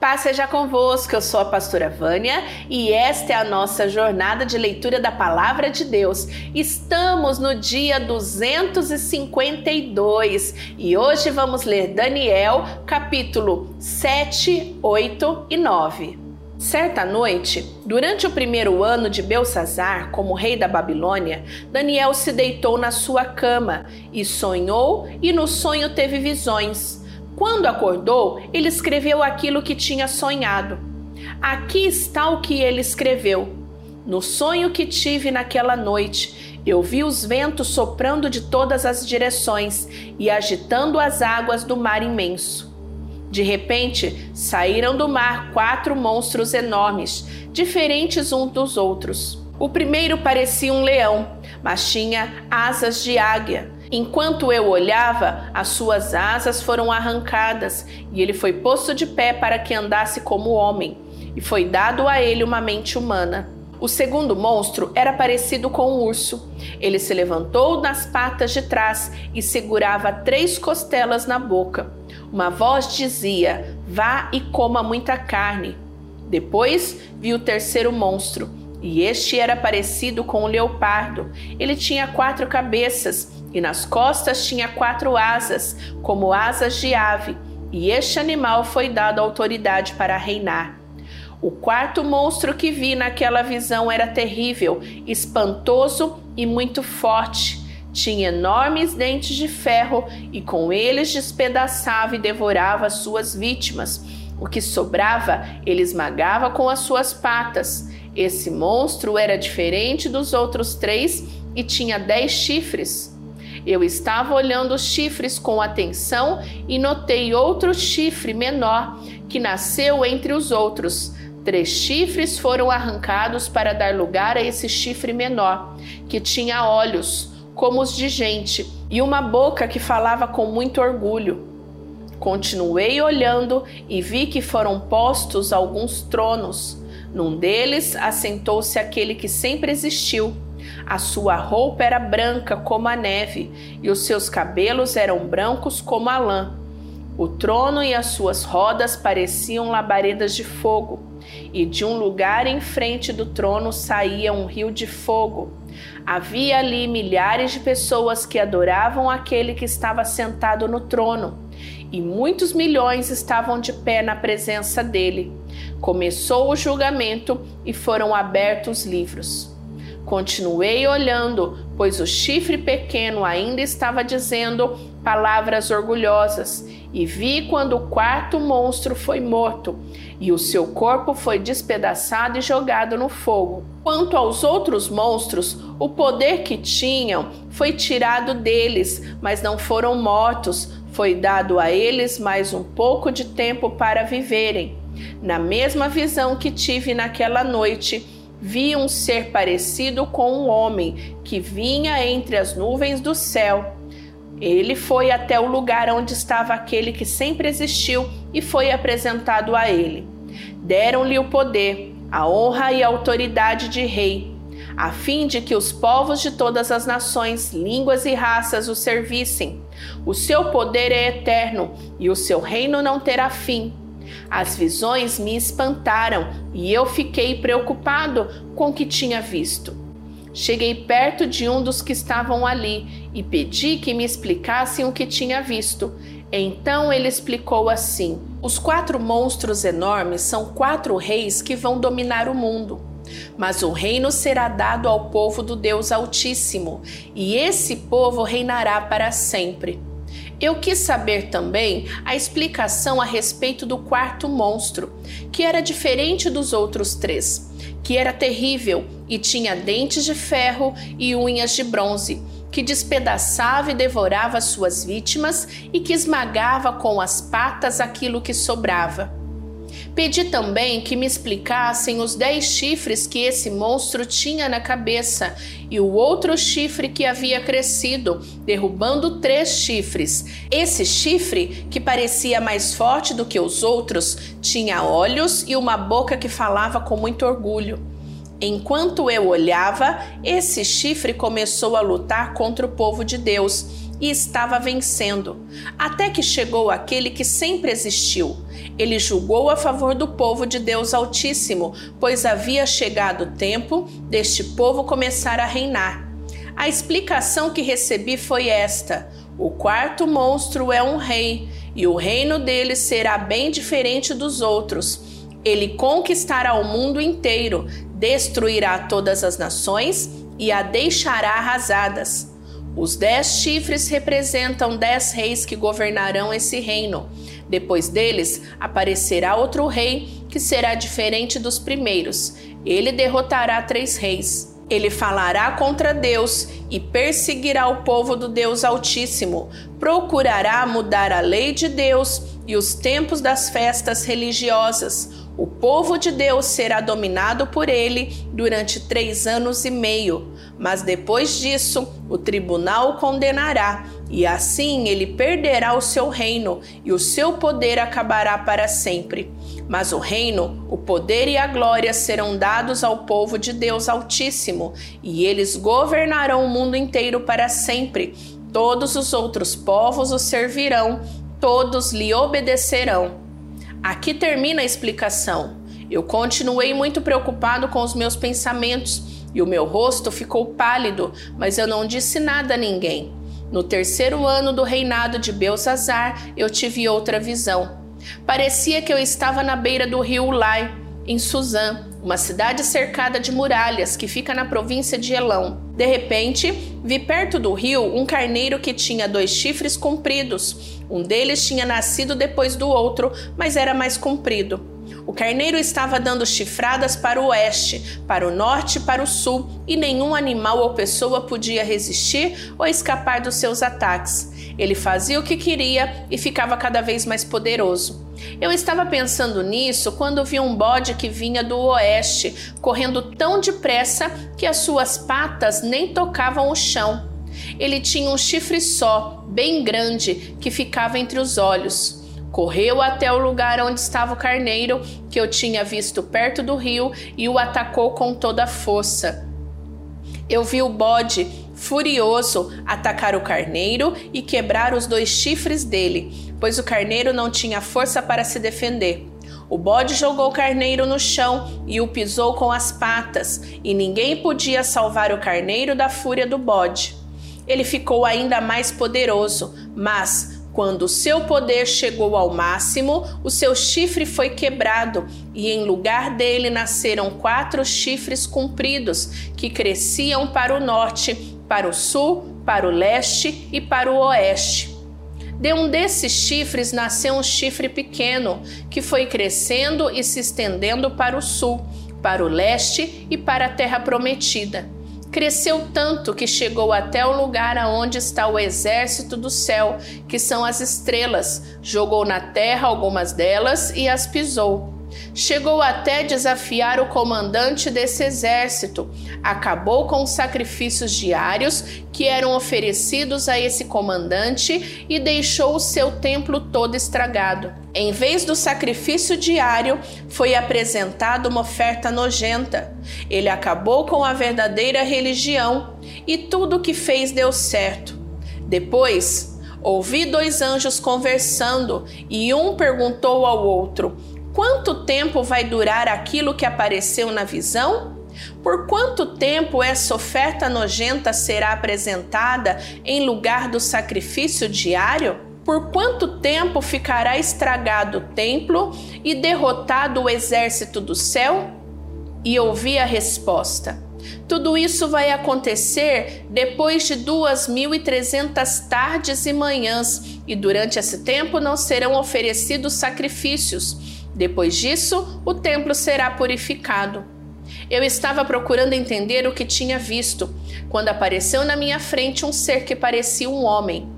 Paz seja convosco, eu sou a pastora Vânia e esta é a nossa jornada de leitura da Palavra de Deus. Estamos no dia 252 e hoje vamos ler Daniel, capítulo 7, 8 e 9. Certa noite, durante o primeiro ano de Belsazar como rei da Babilônia, Daniel se deitou na sua cama e sonhou, e no sonho teve visões. Quando acordou, ele escreveu aquilo que tinha sonhado. Aqui está o que ele escreveu. No sonho que tive naquela noite, eu vi os ventos soprando de todas as direções e agitando as águas do mar imenso. De repente, saíram do mar quatro monstros enormes, diferentes uns dos outros. O primeiro parecia um leão, mas tinha asas de águia. Enquanto eu olhava, as suas asas foram arrancadas e ele foi posto de pé para que andasse como homem, e foi dado a ele uma mente humana. O segundo monstro era parecido com um urso. Ele se levantou nas patas de trás e segurava três costelas na boca. Uma voz dizia: Vá e coma muita carne. Depois vi o terceiro monstro, e este era parecido com o leopardo. Ele tinha quatro cabeças e nas costas tinha quatro asas, como asas de ave, e este animal foi dado autoridade para reinar. O quarto monstro que vi naquela visão era terrível, espantoso e muito forte. Tinha enormes dentes de ferro e com eles despedaçava e devorava suas vítimas. O que sobrava, ele esmagava com as suas patas. Esse monstro era diferente dos outros três e tinha dez chifres. Eu estava olhando os chifres com atenção e notei outro chifre menor que nasceu entre os outros. Três chifres foram arrancados para dar lugar a esse chifre menor, que tinha olhos como os de gente e uma boca que falava com muito orgulho. Continuei olhando e vi que foram postos alguns tronos. Num deles assentou-se aquele que sempre existiu a sua roupa era branca como a neve, e os seus cabelos eram brancos como a lã. O trono e as suas rodas pareciam labaredas de fogo, e de um lugar em frente do trono saía um rio de fogo. Havia ali milhares de pessoas que adoravam aquele que estava sentado no trono, e muitos milhões estavam de pé na presença dele. Começou o julgamento e foram abertos livros. Continuei olhando, pois o chifre pequeno ainda estava dizendo palavras orgulhosas, e vi quando o quarto monstro foi morto, e o seu corpo foi despedaçado e jogado no fogo. Quanto aos outros monstros, o poder que tinham foi tirado deles, mas não foram mortos, foi dado a eles mais um pouco de tempo para viverem. Na mesma visão que tive naquela noite, vi um ser parecido com um homem que vinha entre as nuvens do céu. Ele foi até o lugar onde estava aquele que sempre existiu e foi apresentado a ele. Deram-lhe o poder, a honra e a autoridade de rei, a fim de que os povos de todas as nações, línguas e raças o servissem. O seu poder é eterno e o seu reino não terá fim. As visões me espantaram e eu fiquei preocupado com o que tinha visto. Cheguei perto de um dos que estavam ali e pedi que me explicassem o que tinha visto. Então ele explicou assim: Os quatro monstros enormes são quatro reis que vão dominar o mundo. Mas o reino será dado ao povo do Deus Altíssimo, e esse povo reinará para sempre. Eu quis saber também a explicação a respeito do quarto monstro, que era diferente dos outros três, que era terrível e tinha dentes de ferro e unhas de bronze, que despedaçava e devorava suas vítimas e que esmagava com as patas aquilo que sobrava. Pedi também que me explicassem os dez chifres que esse monstro tinha na cabeça e o outro chifre que havia crescido, derrubando três chifres. Esse chifre, que parecia mais forte do que os outros, tinha olhos e uma boca que falava com muito orgulho. Enquanto eu olhava, esse chifre começou a lutar contra o povo de Deus e estava vencendo, até que chegou aquele que sempre existiu. Ele julgou a favor do povo de Deus Altíssimo, pois havia chegado o tempo deste povo começar a reinar. A explicação que recebi foi esta: o quarto monstro é um rei, e o reino dele será bem diferente dos outros. Ele conquistará o mundo inteiro, destruirá todas as nações e a deixará arrasadas. Os dez chifres representam dez reis que governarão esse reino. Depois deles aparecerá outro rei que será diferente dos primeiros. Ele derrotará três reis. Ele falará contra Deus e perseguirá o povo do Deus Altíssimo. Procurará mudar a lei de Deus e os tempos das festas religiosas. O povo de Deus será dominado por ele durante três anos e meio. Mas depois disso, o tribunal o condenará, e assim ele perderá o seu reino, e o seu poder acabará para sempre. Mas o reino, o poder e a glória serão dados ao povo de Deus Altíssimo, e eles governarão o mundo inteiro para sempre. Todos os outros povos o servirão, todos lhe obedecerão. Aqui termina a explicação. Eu continuei muito preocupado com os meus pensamentos e o meu rosto ficou pálido, mas eu não disse nada a ninguém. No terceiro ano do reinado de Belsazar, eu tive outra visão. Parecia que eu estava na beira do rio Ulai, em Suzã, uma cidade cercada de muralhas que fica na província de Elão. De repente, vi perto do rio um carneiro que tinha dois chifres compridos. Um deles tinha nascido depois do outro, mas era mais comprido. O carneiro estava dando chifradas para o oeste, para o norte e para o sul, e nenhum animal ou pessoa podia resistir ou escapar dos seus ataques. Ele fazia o que queria e ficava cada vez mais poderoso. Eu estava pensando nisso quando vi um bode que vinha do oeste, correndo tão depressa que as suas patas nem tocavam o chão. Ele tinha um chifre só, bem grande, que ficava entre os olhos. Correu até o lugar onde estava o carneiro, que eu tinha visto perto do rio, e o atacou com toda a força. Eu vi o bode, furioso, atacar o carneiro e quebrar os dois chifres dele, pois o carneiro não tinha força para se defender. O bode jogou o carneiro no chão e o pisou com as patas, e ninguém podia salvar o carneiro da fúria do bode. Ele ficou ainda mais poderoso, mas quando seu poder chegou ao máximo, o seu chifre foi quebrado e em lugar dele nasceram quatro chifres compridos que cresciam para o norte, para o sul, para o leste e para o oeste. De um desses chifres nasceu um chifre pequeno, que foi crescendo e se estendendo para o sul, para o leste e para a terra prometida. Cresceu tanto que chegou até o lugar aonde está o exército do céu, que são as estrelas. Jogou na terra algumas delas e as pisou. Chegou até desafiar o comandante desse exército. Acabou com os sacrifícios diários que eram oferecidos a esse comandante e deixou o seu templo todo estragado. Em vez do sacrifício diário, foi apresentada uma oferta nojenta. Ele acabou com a verdadeira religião e tudo o que fez deu certo. Depois, ouvi dois anjos conversando e um perguntou ao outro: Quanto tempo vai durar aquilo que apareceu na visão? Por quanto tempo essa oferta nojenta será apresentada em lugar do sacrifício diário? Por quanto tempo ficará estragado o templo e derrotado o exército do céu? E ouvi a resposta: tudo isso vai acontecer depois de duas mil e trezentas tardes e manhãs, e durante esse tempo não serão oferecidos sacrifícios depois disso, o templo será purificado. Eu estava procurando entender o que tinha visto, quando apareceu na minha frente um ser que parecia um homem.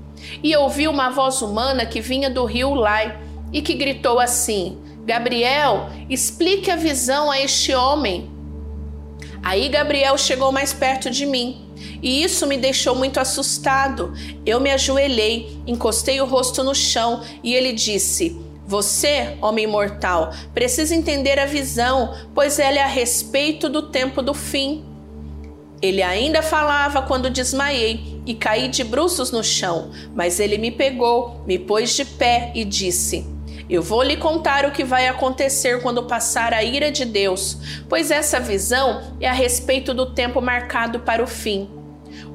E ouvi uma voz humana que vinha do rio Lai e que gritou assim: Gabriel, explique a visão a este homem. Aí Gabriel chegou mais perto de mim e isso me deixou muito assustado. Eu me ajoelhei, encostei o rosto no chão e ele disse: você, homem mortal, precisa entender a visão, pois ela é a respeito do tempo do fim. Ele ainda falava quando desmaiei, e caí de bruços no chão, mas ele me pegou, me pôs de pé e disse: eu vou lhe contar o que vai acontecer quando passar a ira de Deus, pois essa visão é a respeito do tempo marcado para o fim.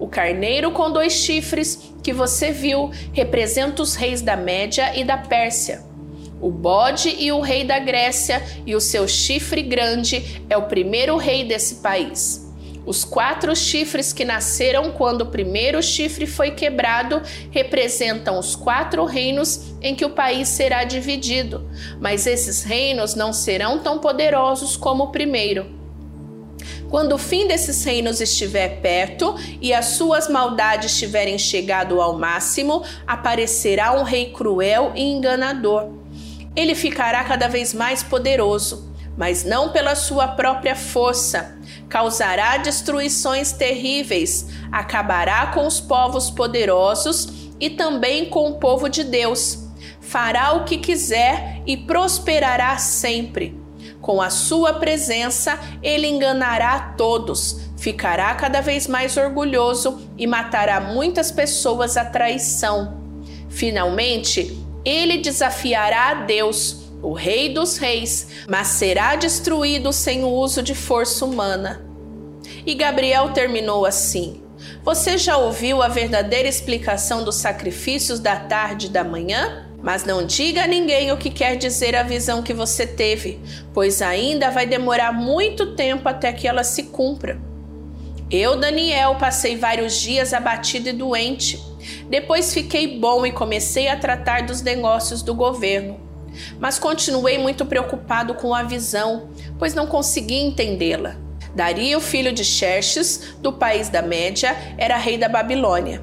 O carneiro com dois chifres que você viu representa os reis da Média e da Pérsia. O bode e o rei da Grécia e o seu chifre grande é o primeiro rei desse país. Os quatro chifres que nasceram quando o primeiro chifre foi quebrado representam os quatro reinos em que o país será dividido, mas esses reinos não serão tão poderosos como o primeiro. Quando o fim desses reinos estiver perto e as suas maldades tiverem chegado ao máximo, aparecerá um rei cruel e enganador. Ele ficará cada vez mais poderoso, mas não pela sua própria força causará destruições terríveis, acabará com os povos poderosos e também com o povo de Deus. Fará o que quiser e prosperará sempre. Com a sua presença, ele enganará todos, ficará cada vez mais orgulhoso e matará muitas pessoas à traição. Finalmente, ele desafiará a Deus o Rei dos Reis, mas será destruído sem o uso de força humana. E Gabriel terminou assim: Você já ouviu a verdadeira explicação dos sacrifícios da tarde e da manhã? Mas não diga a ninguém o que quer dizer a visão que você teve, pois ainda vai demorar muito tempo até que ela se cumpra. Eu, Daniel, passei vários dias abatido e doente. Depois fiquei bom e comecei a tratar dos negócios do governo mas continuei muito preocupado com a visão, pois não conseguia entendê-la. Dario, filho de Xerxes, do país da Média, era rei da Babilônia.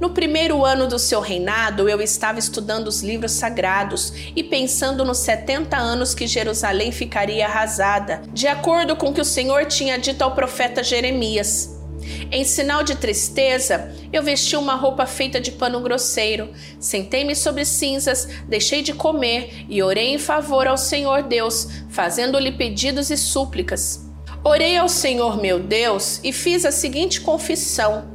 No primeiro ano do seu reinado, eu estava estudando os livros sagrados e pensando nos 70 anos que Jerusalém ficaria arrasada, de acordo com o que o Senhor tinha dito ao profeta Jeremias. Em sinal de tristeza, eu vesti uma roupa feita de pano grosseiro, sentei-me sobre cinzas, deixei de comer e orei em favor ao Senhor Deus, fazendo-lhe pedidos e súplicas. Orei ao Senhor meu Deus e fiz a seguinte confissão: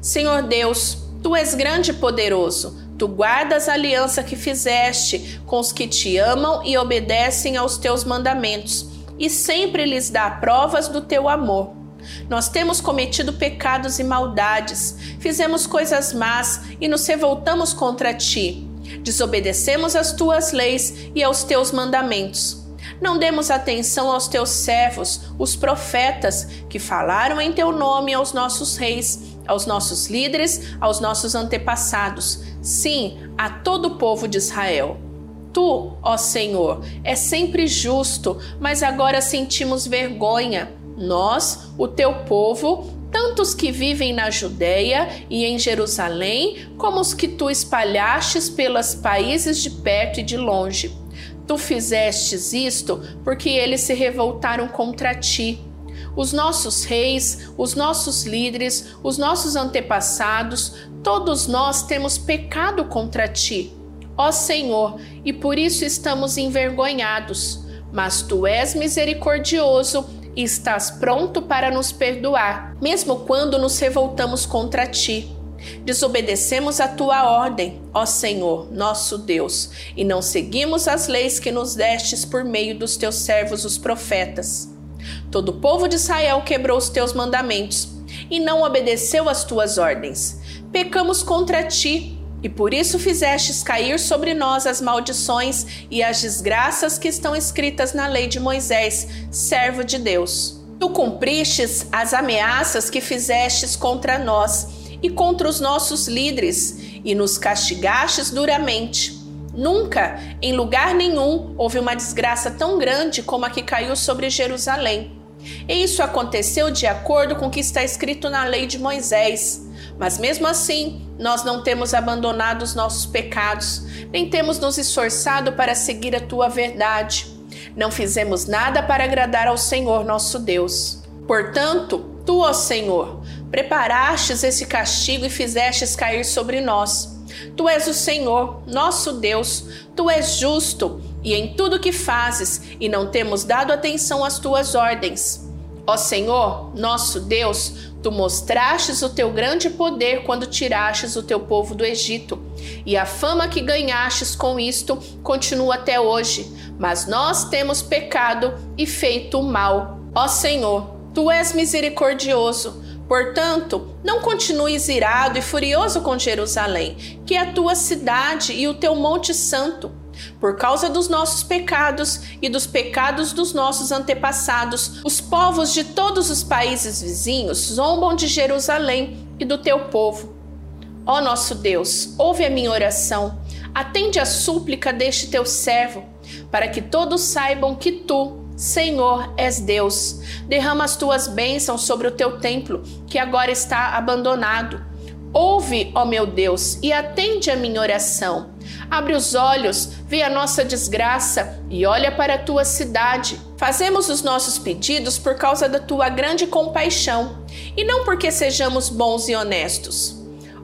Senhor Deus, tu és grande e poderoso. Tu guardas a aliança que fizeste com os que te amam e obedecem aos teus mandamentos, e sempre lhes dá provas do teu amor. Nós temos cometido pecados e maldades, fizemos coisas más e nos revoltamos contra ti. Desobedecemos as tuas leis e aos teus mandamentos. Não demos atenção aos teus servos, os profetas, que falaram em teu nome aos nossos reis, aos nossos líderes, aos nossos antepassados, sim, a todo o povo de Israel. Tu, ó Senhor, é sempre justo, mas agora sentimos vergonha nós, o teu povo, tanto os que vivem na Judéia e em Jerusalém, como os que tu espalhastes pelos países de perto e de longe. Tu fizestes isto porque eles se revoltaram contra ti. Os nossos reis, os nossos líderes, os nossos antepassados, todos nós temos pecado contra ti, ó Senhor, e por isso estamos envergonhados. Mas tu és misericordioso estás pronto para nos perdoar, mesmo quando nos revoltamos contra ti. Desobedecemos a tua ordem, ó Senhor, nosso Deus, e não seguimos as leis que nos destes por meio dos teus servos, os profetas. Todo o povo de Israel quebrou os teus mandamentos e não obedeceu às tuas ordens. Pecamos contra ti e por isso fizestes cair sobre nós as maldições e as desgraças que estão escritas na lei de Moisés, servo de Deus. Tu cumpristes as ameaças que fizestes contra nós e contra os nossos líderes, e nos castigastes duramente. Nunca, em lugar nenhum, houve uma desgraça tão grande como a que caiu sobre Jerusalém. E isso aconteceu de acordo com o que está escrito na lei de Moisés. Mas mesmo assim, nós não temos abandonado os nossos pecados, nem temos nos esforçado para seguir a tua verdade. Não fizemos nada para agradar ao Senhor nosso Deus. Portanto, tu, ó Senhor, preparastes esse castigo e fizestes cair sobre nós. Tu és o Senhor, nosso Deus, tu és justo e em tudo que fazes, e não temos dado atenção às tuas ordens. Ó Senhor, nosso Deus, Tu mostrastes o teu grande poder quando tirastes o teu povo do Egito, e a fama que ganhastes com isto continua até hoje. Mas nós temos pecado e feito mal. Ó Senhor, tu és misericordioso. Portanto, não continues irado e furioso com Jerusalém, que é a tua cidade e o teu monte santo por causa dos nossos pecados e dos pecados dos nossos antepassados, os povos de todos os países vizinhos zombam de Jerusalém e do teu povo. Ó nosso Deus, ouve a minha oração, atende a súplica deste teu servo, para que todos saibam que tu, Senhor, és Deus. Derrama as tuas bênçãos sobre o teu templo, que agora está abandonado. Ouve, ó meu Deus, e atende a minha oração. Abre os olhos, vê a nossa desgraça e olha para a tua cidade. Fazemos os nossos pedidos por causa da tua grande compaixão e não porque sejamos bons e honestos.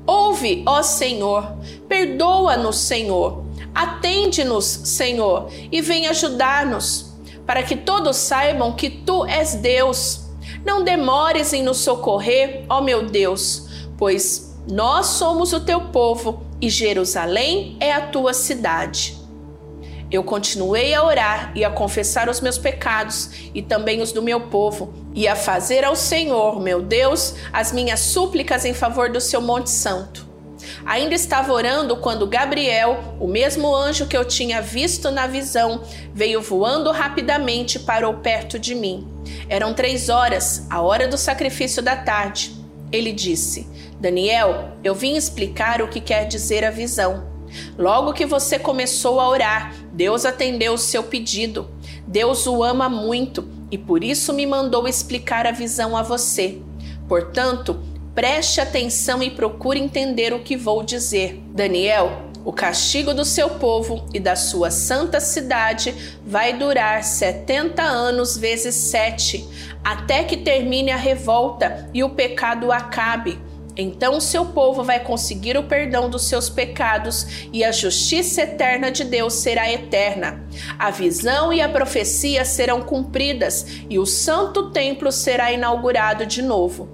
Ouve, ó Senhor, perdoa-nos, Senhor, atende-nos, Senhor, e vem ajudar-nos, para que todos saibam que tu és Deus. Não demores em nos socorrer, ó meu Deus, pois nós somos o teu povo e Jerusalém é a tua cidade. Eu continuei a orar e a confessar os meus pecados e também os do meu povo, e a fazer ao Senhor, meu Deus, as minhas súplicas em favor do seu Monte Santo. Ainda estava orando quando Gabriel, o mesmo anjo que eu tinha visto na visão, veio voando rapidamente e parou perto de mim. Eram três horas, a hora do sacrifício da tarde. Ele disse: Daniel, eu vim explicar o que quer dizer a visão. Logo que você começou a orar, Deus atendeu o seu pedido. Deus o ama muito e por isso me mandou explicar a visão a você. Portanto, preste atenção e procure entender o que vou dizer. Daniel, o castigo do seu povo e da sua santa cidade vai durar setenta anos vezes sete, até que termine a revolta e o pecado acabe então o seu povo vai conseguir o perdão dos seus pecados e a justiça eterna de Deus será eterna. A visão e a profecia serão cumpridas e o santo templo será inaugurado de novo.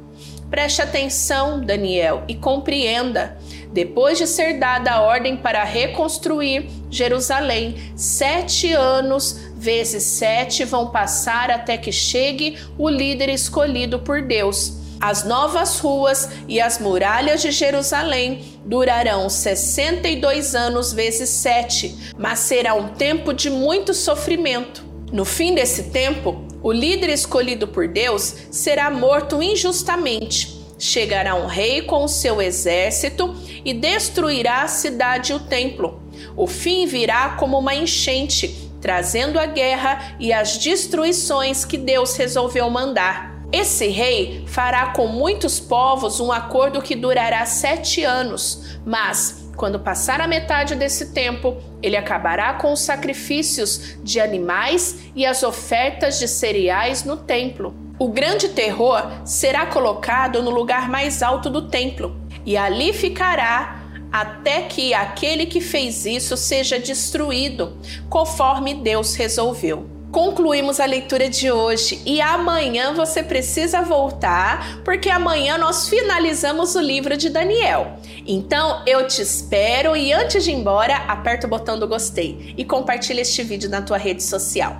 Preste atenção, Daniel, e compreenda. Depois de ser dada a ordem para reconstruir Jerusalém, sete anos vezes sete vão passar até que chegue o líder escolhido por Deus as novas ruas e as muralhas de Jerusalém durarão 62 anos vezes 7, mas será um tempo de muito sofrimento. No fim desse tempo, o líder escolhido por Deus será morto injustamente. Chegará um rei com o seu exército e destruirá a cidade e o templo. O fim virá como uma enchente, trazendo a guerra e as destruições que Deus resolveu mandar. Esse rei fará com muitos povos um acordo que durará sete anos, mas quando passar a metade desse tempo, ele acabará com os sacrifícios de animais e as ofertas de cereais no templo. O grande terror será colocado no lugar mais alto do templo, e ali ficará até que aquele que fez isso seja destruído, conforme Deus resolveu concluímos a leitura de hoje e amanhã você precisa voltar, porque amanhã nós finalizamos o livro de Daniel. Então eu te espero e antes de ir embora, aperta o botão do gostei e compartilha este vídeo na tua rede social.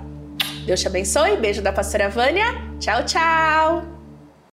Deus te abençoe, beijo da pastora Vânia. Tchau, tchau!